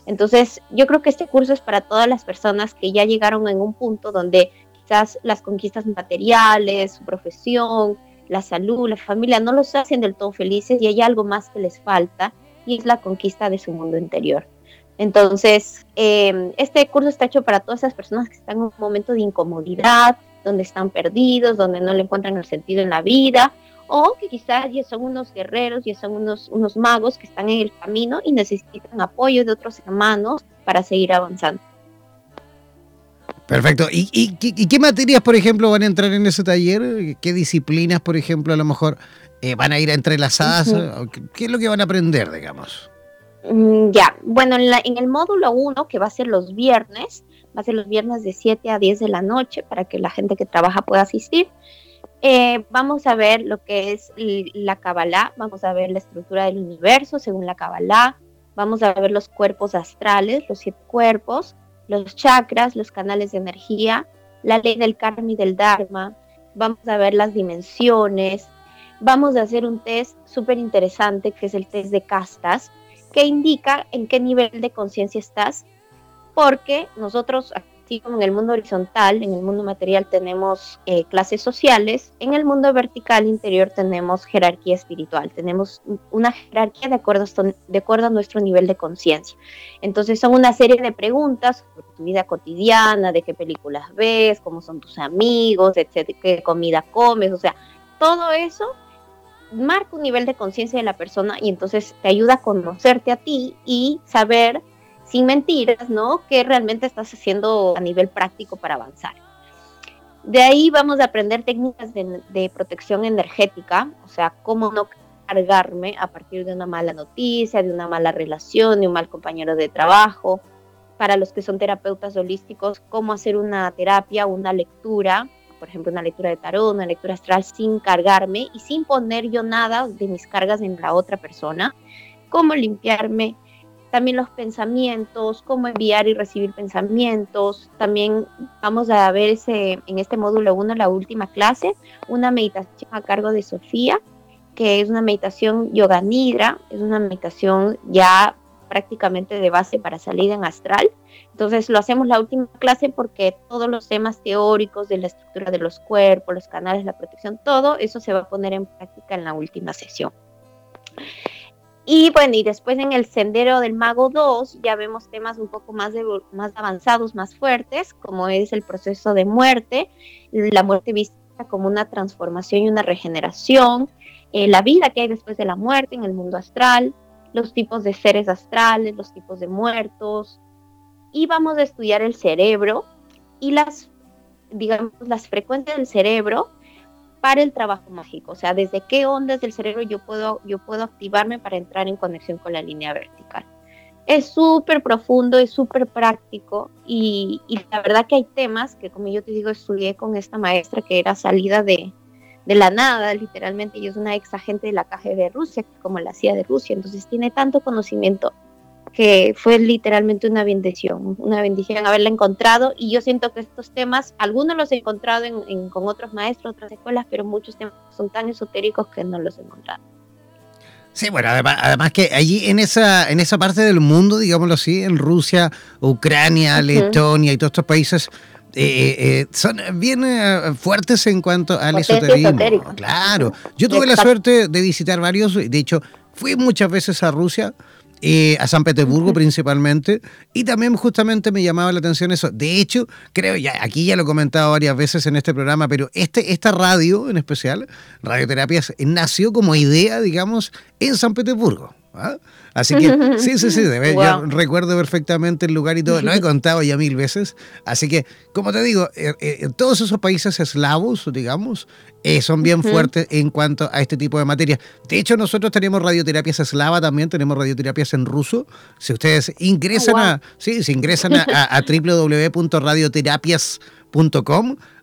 Entonces, yo creo que este curso es para todas las personas que ya llegaron en un punto donde quizás las conquistas materiales, su profesión, la salud, la familia no los hacen del todo felices y hay algo más que les falta y es la conquista de su mundo interior. Entonces, eh, este curso está hecho para todas esas personas que están en un momento de incomodidad, donde están perdidos, donde no le encuentran el sentido en la vida, o que quizás ya son unos guerreros, ya son unos, unos magos que están en el camino y necesitan apoyo de otros hermanos para seguir avanzando. Perfecto. ¿Y, y, qué materias, por ejemplo, van a entrar en ese taller? ¿Qué disciplinas, por ejemplo, a lo mejor eh, van a ir entrelazadas? ¿Qué es lo que van a aprender, digamos? Mm, ya, bueno, en, el módulo 1, que va a ser los viernes, va a ser los viernes de 7 a 10 de la noche para que la gente que trabaja pueda asistir. Eh, vamos a ver lo que es la Kabbalah, vamos a ver la estructura del universo según la Kabbalah, vamos a ver los cuerpos astrales, los siete cuerpos, los chakras, los canales de energía, la ley del karma y del dharma, vamos a ver las dimensiones, vamos a hacer un test súper interesante que es el test de castas, que indica en qué nivel de conciencia estás, porque nosotros, así como en el mundo horizontal, en el mundo material tenemos eh, clases sociales, en el mundo vertical interior tenemos jerarquía espiritual, tenemos una jerarquía de acuerdo, a nuestro nivel de conciencia. Entonces son una serie de preguntas tu vida cotidiana, de qué películas ves, cómo son tus amigos, etcétera, qué comida comes, o sea, todo eso marca un nivel de conciencia de la persona y entonces te ayuda a conocerte a ti y saber sin mentiras, ¿no? ¿Qué realmente estás haciendo a nivel práctico para avanzar? De ahí vamos a aprender técnicas de, protección energética, o sea, cómo no cargarme a partir de una mala noticia, de una mala relación, de un mal compañero de trabajo. Para los que son terapeutas holísticos, cómo hacer una terapia, una lectura por ejemplo, una lectura de tarot, una lectura astral sin cargarme y sin poner yo nada de mis cargas en la otra persona, cómo limpiarme también los pensamientos, cómo enviar y recibir pensamientos. También vamos a ver ese, en este módulo 1, la última clase, una meditación a cargo de Sofía, que es una meditación yoga nidra, es una meditación ya prácticamente de base para salir en astral. Entonces lo hacemos la última clase porque todos los temas teóricos de la estructura de los cuerpos, los canales, la protección, todo eso se va a poner en práctica en la última sesión. Y bueno, y después en el Sendero del Mago 2 ya vemos temas un poco más, más avanzados, más fuertes, como es el proceso de muerte, la muerte vista como una transformación y una regeneración, eh, la vida que hay después de la muerte en el mundo astral, los tipos de seres astrales, los tipos de muertos, y vamos a estudiar el cerebro y las, digamos, las frecuencias del cerebro para el trabajo mágico, o sea, desde qué ondas del cerebro yo puedo, yo puedo activarme para entrar en conexión con la línea vertical. Es súper profundo, es súper práctico y, y, la verdad que hay temas que, como yo te digo, estudié con esta maestra que era salida de, de la nada, literalmente, y es una ex agente de la KGB Rusia, como la CIA de Rusia, entonces tiene tanto conocimiento que fue literalmente una bendición, una bendición haberla encontrado. Y yo siento que estos temas, algunos los he encontrado en, con otros maestros, otras escuelas, pero muchos temas son tan esotéricos que no los he encontrado. Sí, bueno, además, además, que allí en esa, en esa parte del mundo, digámoslo así, en Rusia, Ucrania, Letonia y todos estos países, eh, eh, eh, son bien fuertes en cuanto al esoterismo. Claro, yo tuve la suerte de visitar varios, de hecho, fui muchas veces a Rusia a San Petersburgo principalmente, y también justamente me llamaba la atención eso. De hecho, creo, ya aquí ya lo he comentado varias veces en este programa, pero este, esta radio en especial, Radioterapias, nació como idea, digamos, en San Petersburgo. ¿Ah? Así que sí, sí, sí, yo recuerdo perfectamente el lugar y todo, lo he contado ya mil veces. Así que, como te digo, eh, eh, todos esos países eslavos, digamos, eh, son bien fuertes en cuanto a este tipo de materias. De hecho, nosotros tenemos radioterapias eslava también, tenemos radioterapias en ruso. Si ustedes ingresan oh, a, sí, si ingresan a, a www.radioterapias.com,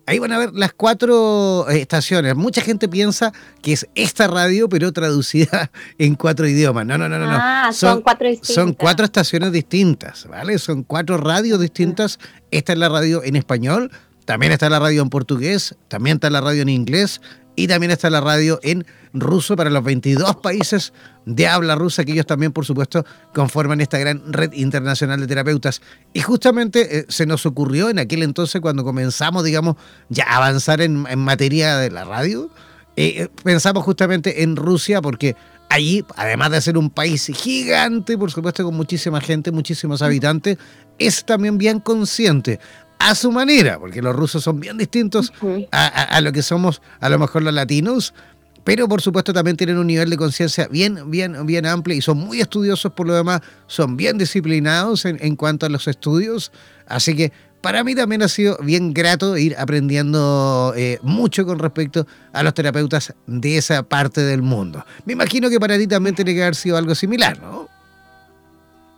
Ahí van a ver las cuatro eh, estaciones. Mucha gente piensa que es esta radio, pero traducida en cuatro idiomas. No, no, no, no. Ah, son, cuatro distintas. Son cuatro estaciones distintas, ¿vale? Son cuatro radios distintas. Esta es la radio en español, también está la radio en portugués, también está la radio en inglés y también está la radio en ruso para los 22 países de habla rusa, que ellos también, por supuesto, conforman esta gran red internacional de terapeutas. Y justamente eh, se nos ocurrió en aquel entonces, cuando comenzamos, digamos, ya a avanzar en, materia de la radio, eh, eh, pensamos justamente en Rusia, porque allí, además de ser un país gigante, por supuesto, con muchísima gente, muchísimos habitantes, es también bien consciente a su manera, porque los rusos son bien distintos a, lo que somos a lo mejor los latinos, pero por supuesto también tienen un nivel de conciencia bien, bien, bien amplio y son muy estudiosos por lo demás, son bien disciplinados en, cuanto a los estudios, así que para mí también ha sido bien grato ir aprendiendo eh, mucho con respecto a los terapeutas de esa parte del mundo. Me imagino que para ti también tiene que haber sido algo similar, ¿no?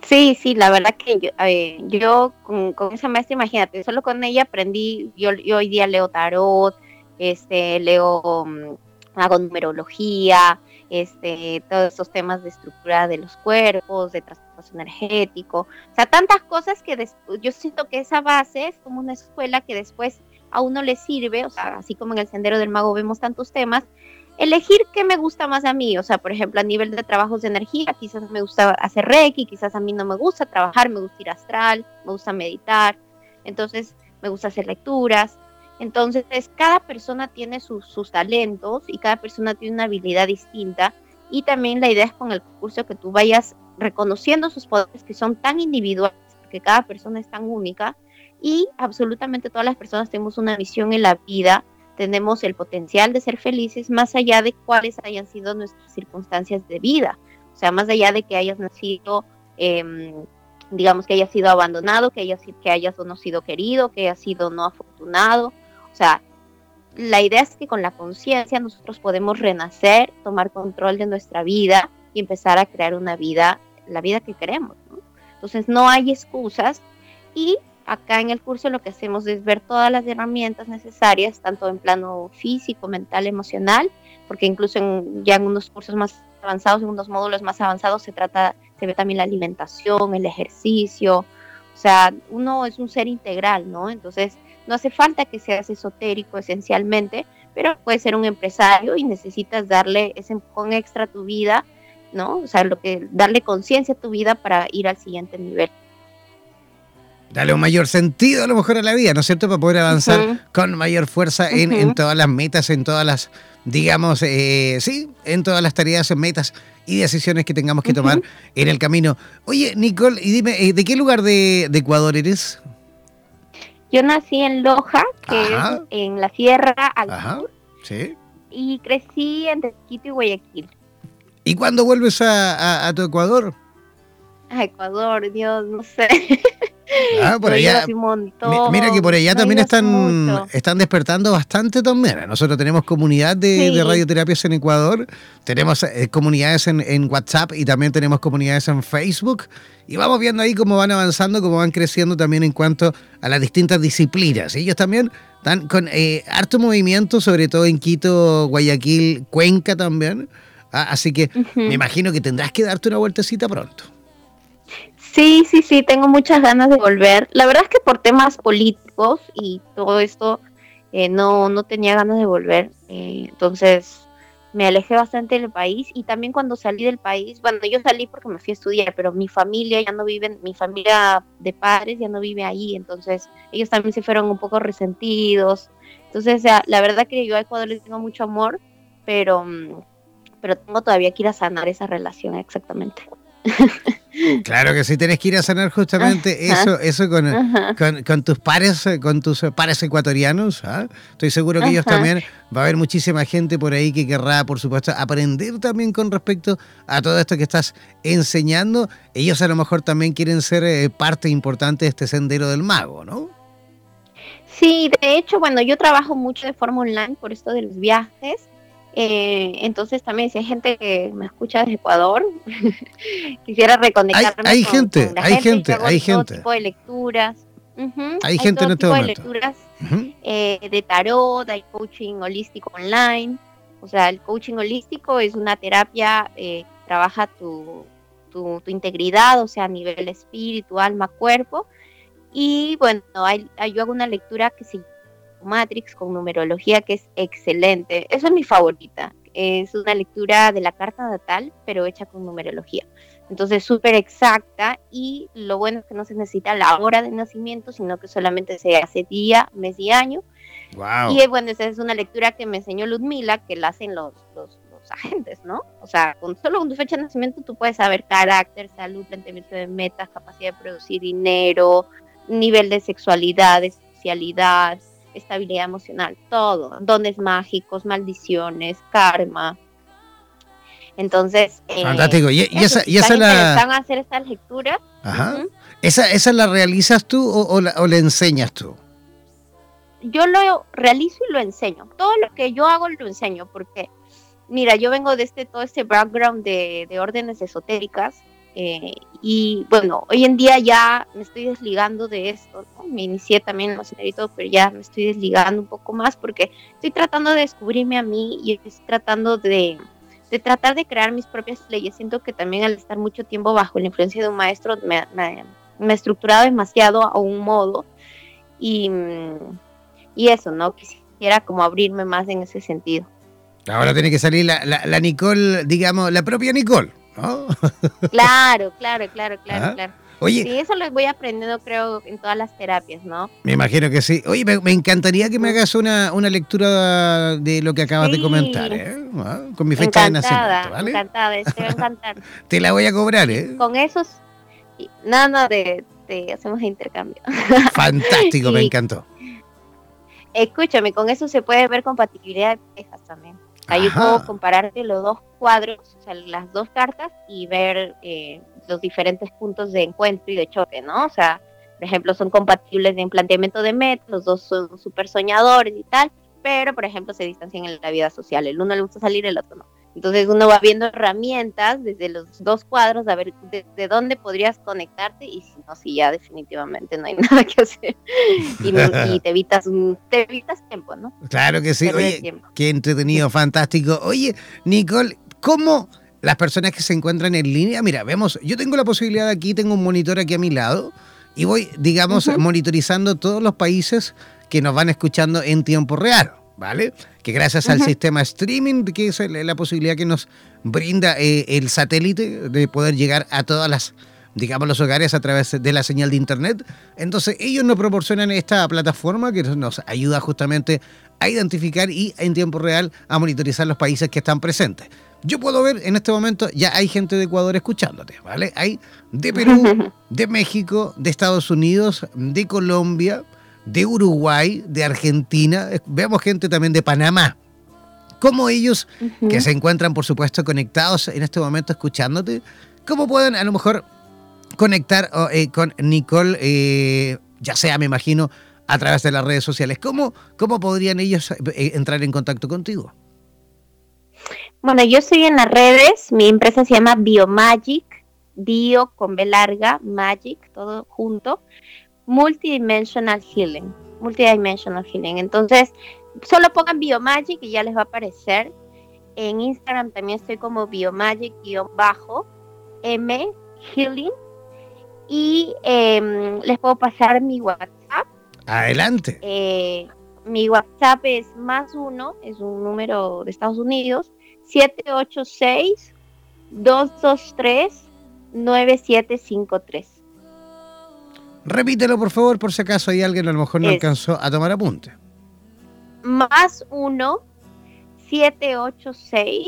Sí, sí, la verdad que yo, eh, yo con, esa maestra, imagínate, solo con ella aprendí, yo, hoy día leo tarot, este, leo, mm, hago numerología, este, todos esos temas de estructura de los cuerpos, de traspaso energético, o sea, tantas cosas que yo siento que esa base es como una escuela que después a uno le sirve, o sea, así como en el Sendero del Mago vemos tantos temas, elegir qué me gusta más a mí, o sea, por ejemplo, a nivel de trabajos de energía, quizás me gusta hacer reiki, quizás a mí no me gusta trabajar, me gusta ir astral, me gusta meditar, entonces me gusta hacer lecturas. Entonces, cada persona tiene sus, sus talentos y cada persona tiene una habilidad distinta y también la idea es con el curso que tú vayas reconociendo sus poderes que son tan individuales, porque cada persona es tan única y absolutamente todas las personas tenemos una misión en la vida tenemos el potencial de ser felices más allá de cuáles hayan sido nuestras circunstancias de vida. O sea, más allá de que hayas nacido, em, digamos que hayas sido abandonado, que hayas, que hayas no sido querido, que hayas sido no afortunado. O sea, la idea es que con la conciencia nosotros podemos renacer, tomar control de nuestra vida y empezar a crear una vida, la vida que queremos. Entonces no hay excusas y acá en el curso lo que hacemos es ver todas las herramientas necesarias, tanto en plano físico, mental, emocional, porque incluso en, ya en unos cursos más avanzados, en unos módulos más avanzados, se trata, se ve también la alimentación, el ejercicio, o sea, uno es un ser integral, ¿no? Entonces, no hace falta que seas esotérico esencialmente, pero puedes ser un empresario y necesitas darle ese empujón extra a tu vida, ¿no? O sea, lo que darle conciencia a tu vida para ir al siguiente nivel darle un mayor sentido a lo mejor a la vida, ¿no es cierto? Para poder avanzar con mayor fuerza en, todas las metas, en todas las, digamos, eh, sí, en todas las tareas, metas y decisiones que tengamos que tomar en el camino. Oye, Nicole, y dime, eh, ¿de qué lugar de, Ecuador eres? Yo nací en Loja, que es en la Sierra al Ajá. Sí. Y crecí entre Quito y Guayaquil. ¿Y cuándo vuelves a, a tu Ecuador? A Ecuador, Dios, no sé. Ah, por allá. montón, Mira que por allá también están, mucho. están despertando bastante también. Nosotros tenemos comunidad de, Sí. de radioterapias en Ecuador, tenemos eh, comunidades en, en WhatsApp y también tenemos comunidades en Facebook. Y vamos viendo ahí cómo van avanzando, cómo van creciendo también en cuanto a las distintas disciplinas. Ellos también están con eh, harto movimiento, sobre todo en Quito, Guayaquil, Cuenca también. Ah, así que me imagino que tendrás que darte una vueltecita pronto. Sí, sí, sí, tengo muchas ganas de volver. La verdad es que por temas políticos y todo esto, eh, no, no tenía ganas de volver. eh, entonces me alejé bastante del país y también cuando salí del país, bueno, yo salí porque me fui a estudiar, pero mi familia ya no vive, mi familia de padres ya no vive ahí, entonces ellos también se fueron un poco resentidos. Entonces, la verdad que yo a Ecuador le tengo mucho amor, pero, mm, pero tengo todavía que ir a sanar esa relación exactamente. Claro que sí, tenés que ir a sanar justamente Ajá. eso, eso con, con, con tus pares, con tus pares ecuatorianos. ¿ah? Estoy seguro que ellos también, va a haber muchísima gente por ahí que querrá, por supuesto, aprender también con respecto a todo esto que estás enseñando. Ellos a lo mejor también quieren ser eh, parte importante de este sendero del mago, ¿no? Sí, de hecho, bueno, yo trabajo mucho de forma online por esto de los viajes. Eh, entonces también si hay gente que me escucha desde Ecuador, quisiera reconectarme Hay- hay con- gente, con la hay gente, hago hay todo gente. tipo de lecturas. Ujú, Hay gente en todo este tipo de momento. lecturas Ujú. eh, de tarot, hay coaching holístico online. O sea, el coaching holístico es una terapia eh, que trabaja tu, tu, tu integridad, o sea, a nivel espíritu, alma, cuerpo. Y bueno, hay, hay- yo hago una lectura que se Matrix con numerología, que es excelente. Esa es mi favorita. Es una lectura de la carta natal, pero hecha con numerología. Entonces, súper exacta y lo bueno es que no se necesita la hora de nacimiento, sino que solamente se hace día, mes y año. Wow. Y eh, bueno, esa es una lectura que me enseñó Ludmila, que la hacen los, los, los agentes, ¿no? O sea, con solo con tu fecha de nacimiento tú puedes saber carácter, salud, planteamiento de metas, capacidad de producir dinero, nivel de sexualidad, de socialidad, estabilidad emocional, todo, dones mágicos, maldiciones, karma. Entonces, eh, Fantástico. Y, y esa, y la. hacer Ajá. ujú, ¿Esa, ¿Esa la realizas tú o, o la, o la enseñas tú? yo lo realizo y lo enseño. Todo lo que yo hago lo enseño porque, mira, yo vengo de este, todo este background de, de órdenes esotéricas eh, y bueno, hoy en día ya me estoy desligando de esto. ¿no? Me inicié también en los senderistas, pero ya me estoy desligando un poco más porque estoy tratando de descubrirme a mí y estoy tratando de, de tratar de crear mis propias leyes. Siento que también al estar mucho tiempo bajo la influencia de un maestro me, me, me he estructurado demasiado a un modo y, y eso, ¿no? Quisiera como abrirme más en ese sentido. Ahora tiene que salir la, la, la Nicole, digamos, la propia Nicole, ¿no? Claro, claro, claro, claro, Ajá. claro. Oye, Sí, eso lo voy aprendiendo, creo, en todas las terapias, ¿no? me imagino que sí. Oye, me, me encantaría que me hagas una, una lectura de lo que acabas de comentar, ¿eh? Ah, Con mi fecha de encantada, nacimiento, ¿vale? encantada, te va a encantar. Te la voy a cobrar, ¿eh? Con esos, nada, no, de, de- hacemos intercambio. Fantástico, me encantó. Escúchame, con eso se puede ver compatibilidad de parejas también. Ajá. puedo compararte los dos cuadros, o sea, las dos cartas y ver eh, los diferentes puntos de encuentro y de choque, ¿no? O sea, por ejemplo, son compatibles en planteamiento de metas, los dos son súper soñadores y tal, pero, por ejemplo, se distancian en la vida social. El uno le gusta salir, el otro no. Entonces uno va viendo herramientas desde los dos cuadros a ver de, de dónde podrías conectarte y si no, si ya definitivamente no hay nada que hacer y, te evitas te evitas tiempo, ¿no? Claro que sí. Oye, qué entretenido, fantástico. Oye, Nicole, ¿cómo las personas que se encuentran en línea? Mira, vemos, yo tengo la posibilidad aquí, tengo un monitor aquí a mi lado y voy, digamos, monitorizando todos los países que nos van escuchando en tiempo real, ¿vale? Que gracias al sistema streaming, que es la posibilidad que nos brinda eh, el satélite de poder llegar a todas las digamos, los hogares a través de la señal de Internet. Entonces, ellos nos proporcionan esta plataforma que nos ayuda justamente a identificar y en tiempo real a monitorizar los países que están presentes. Yo puedo ver en este momento, ya hay gente de Ecuador escuchándote, ¿vale? Hay de Perú, de México, de Estados Unidos, de Colombia, de Uruguay, de Argentina. Eh, Vemos gente también de Panamá. ¿Cómo ellos que se encuentran, por supuesto, conectados en este momento escuchándote, cómo pueden a lo mejor conectar eh, con Nicole, eh, ya sea, me imagino, a través de las redes sociales. ¿Cómo, cómo podrían ellos entrar en contacto contigo? Bueno, yo estoy en las redes, mi empresa se llama Biomagic, Bio con B larga, Magic, todo junto, Multidimensional Healing, Multidimensional Healing. Entonces, solo pongan Biomagic y ya les va a aparecer. En Instagram también estoy como Biomagic-M Healing. Y em, les puedo pasar mi WhatsApp. Adelante. Eh, mi WhatsApp es más uno, es un número de Estados Unidos, 786-223-9753. Repítelo, por favor, por si acaso hay alguien a lo mejor no alcanzó a tomar apunte. Más 1 786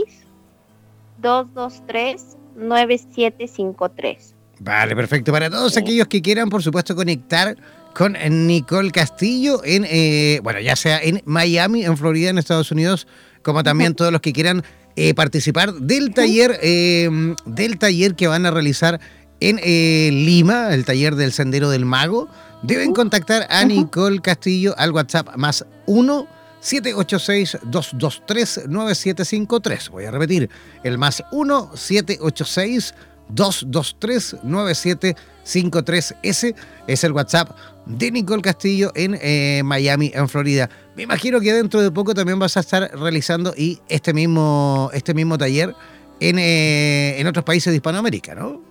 223 9753. Vale, perfecto. Para todos aquellos que quieran, por supuesto, conectar con Nicole Castillo en, eh, bueno, ya sea en Miami, en Florida, en Estados Unidos, como también todos los que quieran eh, participar del taller, eh, del taller que van a realizar en eh, Lima, el taller del Sendero del Mago. Deben contactar a Nicole Castillo al WhatsApp más 1 786-223-9753. Voy a repetir, el más 1 786 223-9753. Ese es el WhatsApp de Nicole Castillo en eh, Miami, en Florida. Me imagino que dentro de poco también vas a estar realizando y este mismo, este mismo taller en, eh, en otros países de Hispanoamérica, ¿no?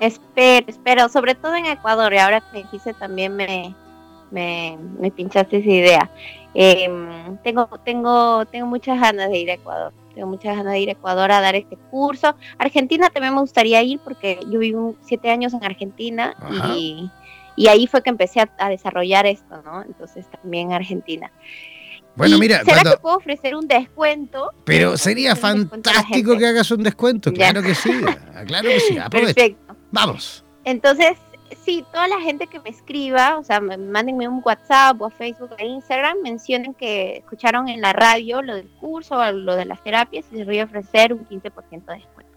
Espero, espero, sobre todo en Ecuador. Y ahora que me dijiste también me, me, me pinchaste esa idea. Em, tengo, tengo, tengo muchas ganas de ir a Ecuador. Tengo muchas ganas de ir a Ecuador a dar este curso. Argentina también me gustaría ir porque yo viví siete años en Argentina y, ahí fue que empecé a, desarrollar esto, ¿no? Entonces también Argentina. Bueno, mira, ¿será que puedo ofrecer un descuento? Pero sería fantástico que hagas un descuento, claro que sí, claro que sí, aprovecha. Perfecto. Vamos. Entonces, sí, toda la gente que me escriba, o sea, mándenme un WhatsApp o a Facebook o a Instagram, mencionen que escucharon en la radio lo del curso o lo de las terapias y les voy a ofrecer un 15% de descuento.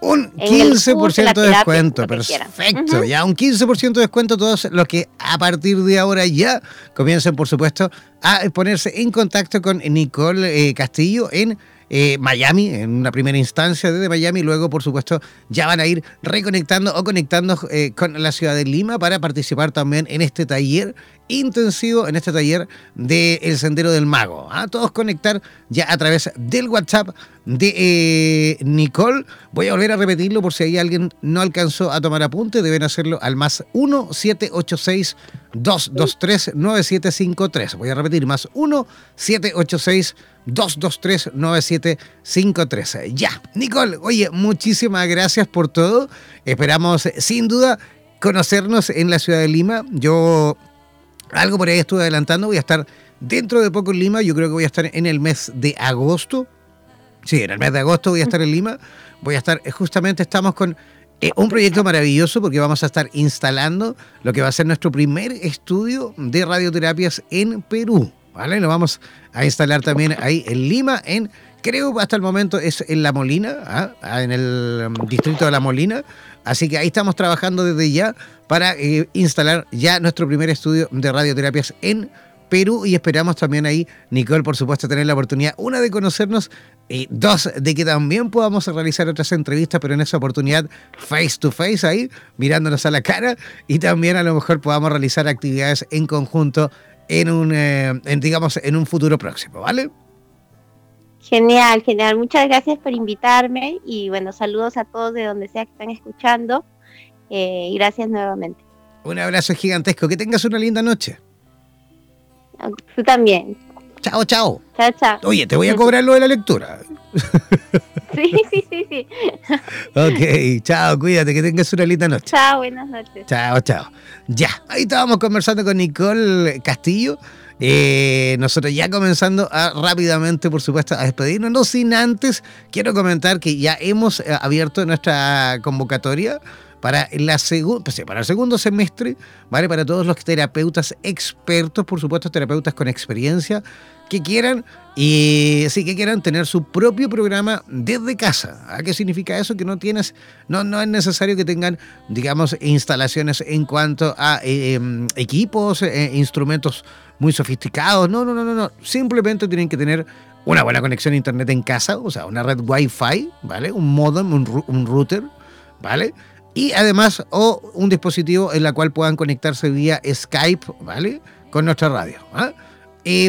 Un 15% de descuento, perfecto. Ya un 15% de descuento todos los que a partir de ahora ya comiencen, por supuesto, a ponerse en contacto con Nicole eh, Castillo en eh, Miami, en una primera instancia desde Miami, luego por supuesto ya van a ir reconectando o conectando eh, con la ciudad de Lima para participar también en este taller intensivo, en este taller de El Sendero del Mago. A ¿ah? todos conectar ya a través del WhatsApp de eh, Nicole. Voy a volver a repetirlo por si hay alguien no alcanzó a tomar apunte, deben hacerlo al más 1-786. 223-9753. Voy a repetir, más 1-786 223-9753. Ya, Nicole, oye, muchísimas gracias por todo. Esperamos, sin duda, conocernos en la ciudad de Lima. Yo algo por ahí estuve adelantando, voy a estar dentro de poco en Lima, yo creo que voy a estar en el mes de agosto. Sí, en el mes de agosto voy a estar en Lima. Voy a estar, eh, justamente estamos con eh, un proyecto maravilloso porque vamos a estar instalando lo que va a ser nuestro primer estudio de radioterapias en Perú. ¿vale? Lo vamos a instalar también ahí en Lima, en creo hasta el momento es en La Molina, ¿ah? Ah, en el um, distrito de La Molina. Así que ahí estamos trabajando desde ya para eh, instalar ya nuestro primer estudio de radioterapias en Perú y esperamos también ahí, Nicole, por supuesto, tener la oportunidad, una, de conocernos y dos, de que también podamos realizar otras entrevistas, pero en esa oportunidad face to face ahí, mirándonos a la cara y también a lo mejor podamos realizar actividades en conjunto en un, eh, digamos, en un futuro próximo, ¿vale? Genial, genial. Muchas gracias por invitarme y bueno, saludos a todos de donde sea que están escuchando eh, y gracias nuevamente. Un abrazo gigantesco. Que tengas una linda noche. Tú también. Chao, chao. Chao, chao. Oye, te voy a cobrar lo de la lectura. Sí, sí, sí, sí. Ok, chao, cuídate, que tengas una linda noche. Chao, buenas noches. Chao, chao. Ya, ahí estábamos conversando con Nicole Castillo. Eh, nosotros ya comenzando a rápidamente, por supuesto, a despedirnos. No sin antes, quiero comentar que ya hemos eh, abierto nuestra convocatoria para, la pues para el segundo semestre, ¿vale? Para todos los terapeutas expertos, por supuesto, terapeutas con experiencia, que quieran y sí que quieran tener su propio programa desde casa. ¿A qué significa eso? Que no tienes, no, no es necesario que tengan, digamos, instalaciones en cuanto a eh, em, equipos, eh, instrumentos muy sofisticados. No, no, no, no, no. Simplemente tienen que tener una buena conexión a internet en casa, o sea, una red Wi-Fi, ¿vale? Un modem, un, router, ¿vale? Y además, o un dispositivo en la cual puedan conectarse vía Skype, ¿vale? Con nuestra radio. ¿ah?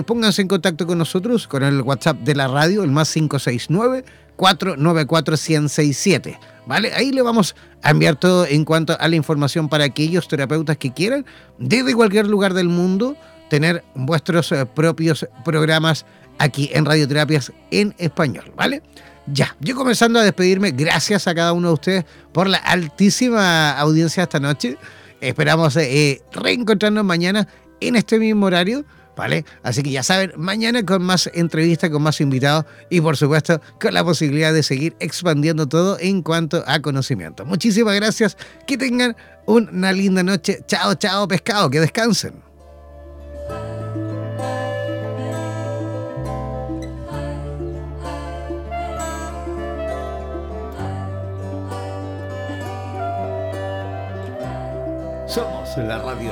Pónganse en contacto con nosotros con el WhatsApp de la radio, el más 569-494-1067. ¿Vale? Ahí le vamos a enviar todo en cuanto a la información para aquellos terapeutas que quieran, desde cualquier lugar del mundo, tener vuestros eh, propios programas aquí en Radioterapias en español. ¿Vale? Ya, yo comenzando a despedirme, gracias a cada uno de ustedes por la altísima audiencia esta noche. Esperamos eh, reencontrarnos mañana en este mismo horario ¿vale? Así que ya saben, mañana con más entrevistas, con más invitados y por supuesto con la posibilidad de seguir expandiendo todo en cuanto a conocimiento. Muchísimas gracias, que tengan una linda noche. Chao, chao, pescado, que descansen. Somos la radio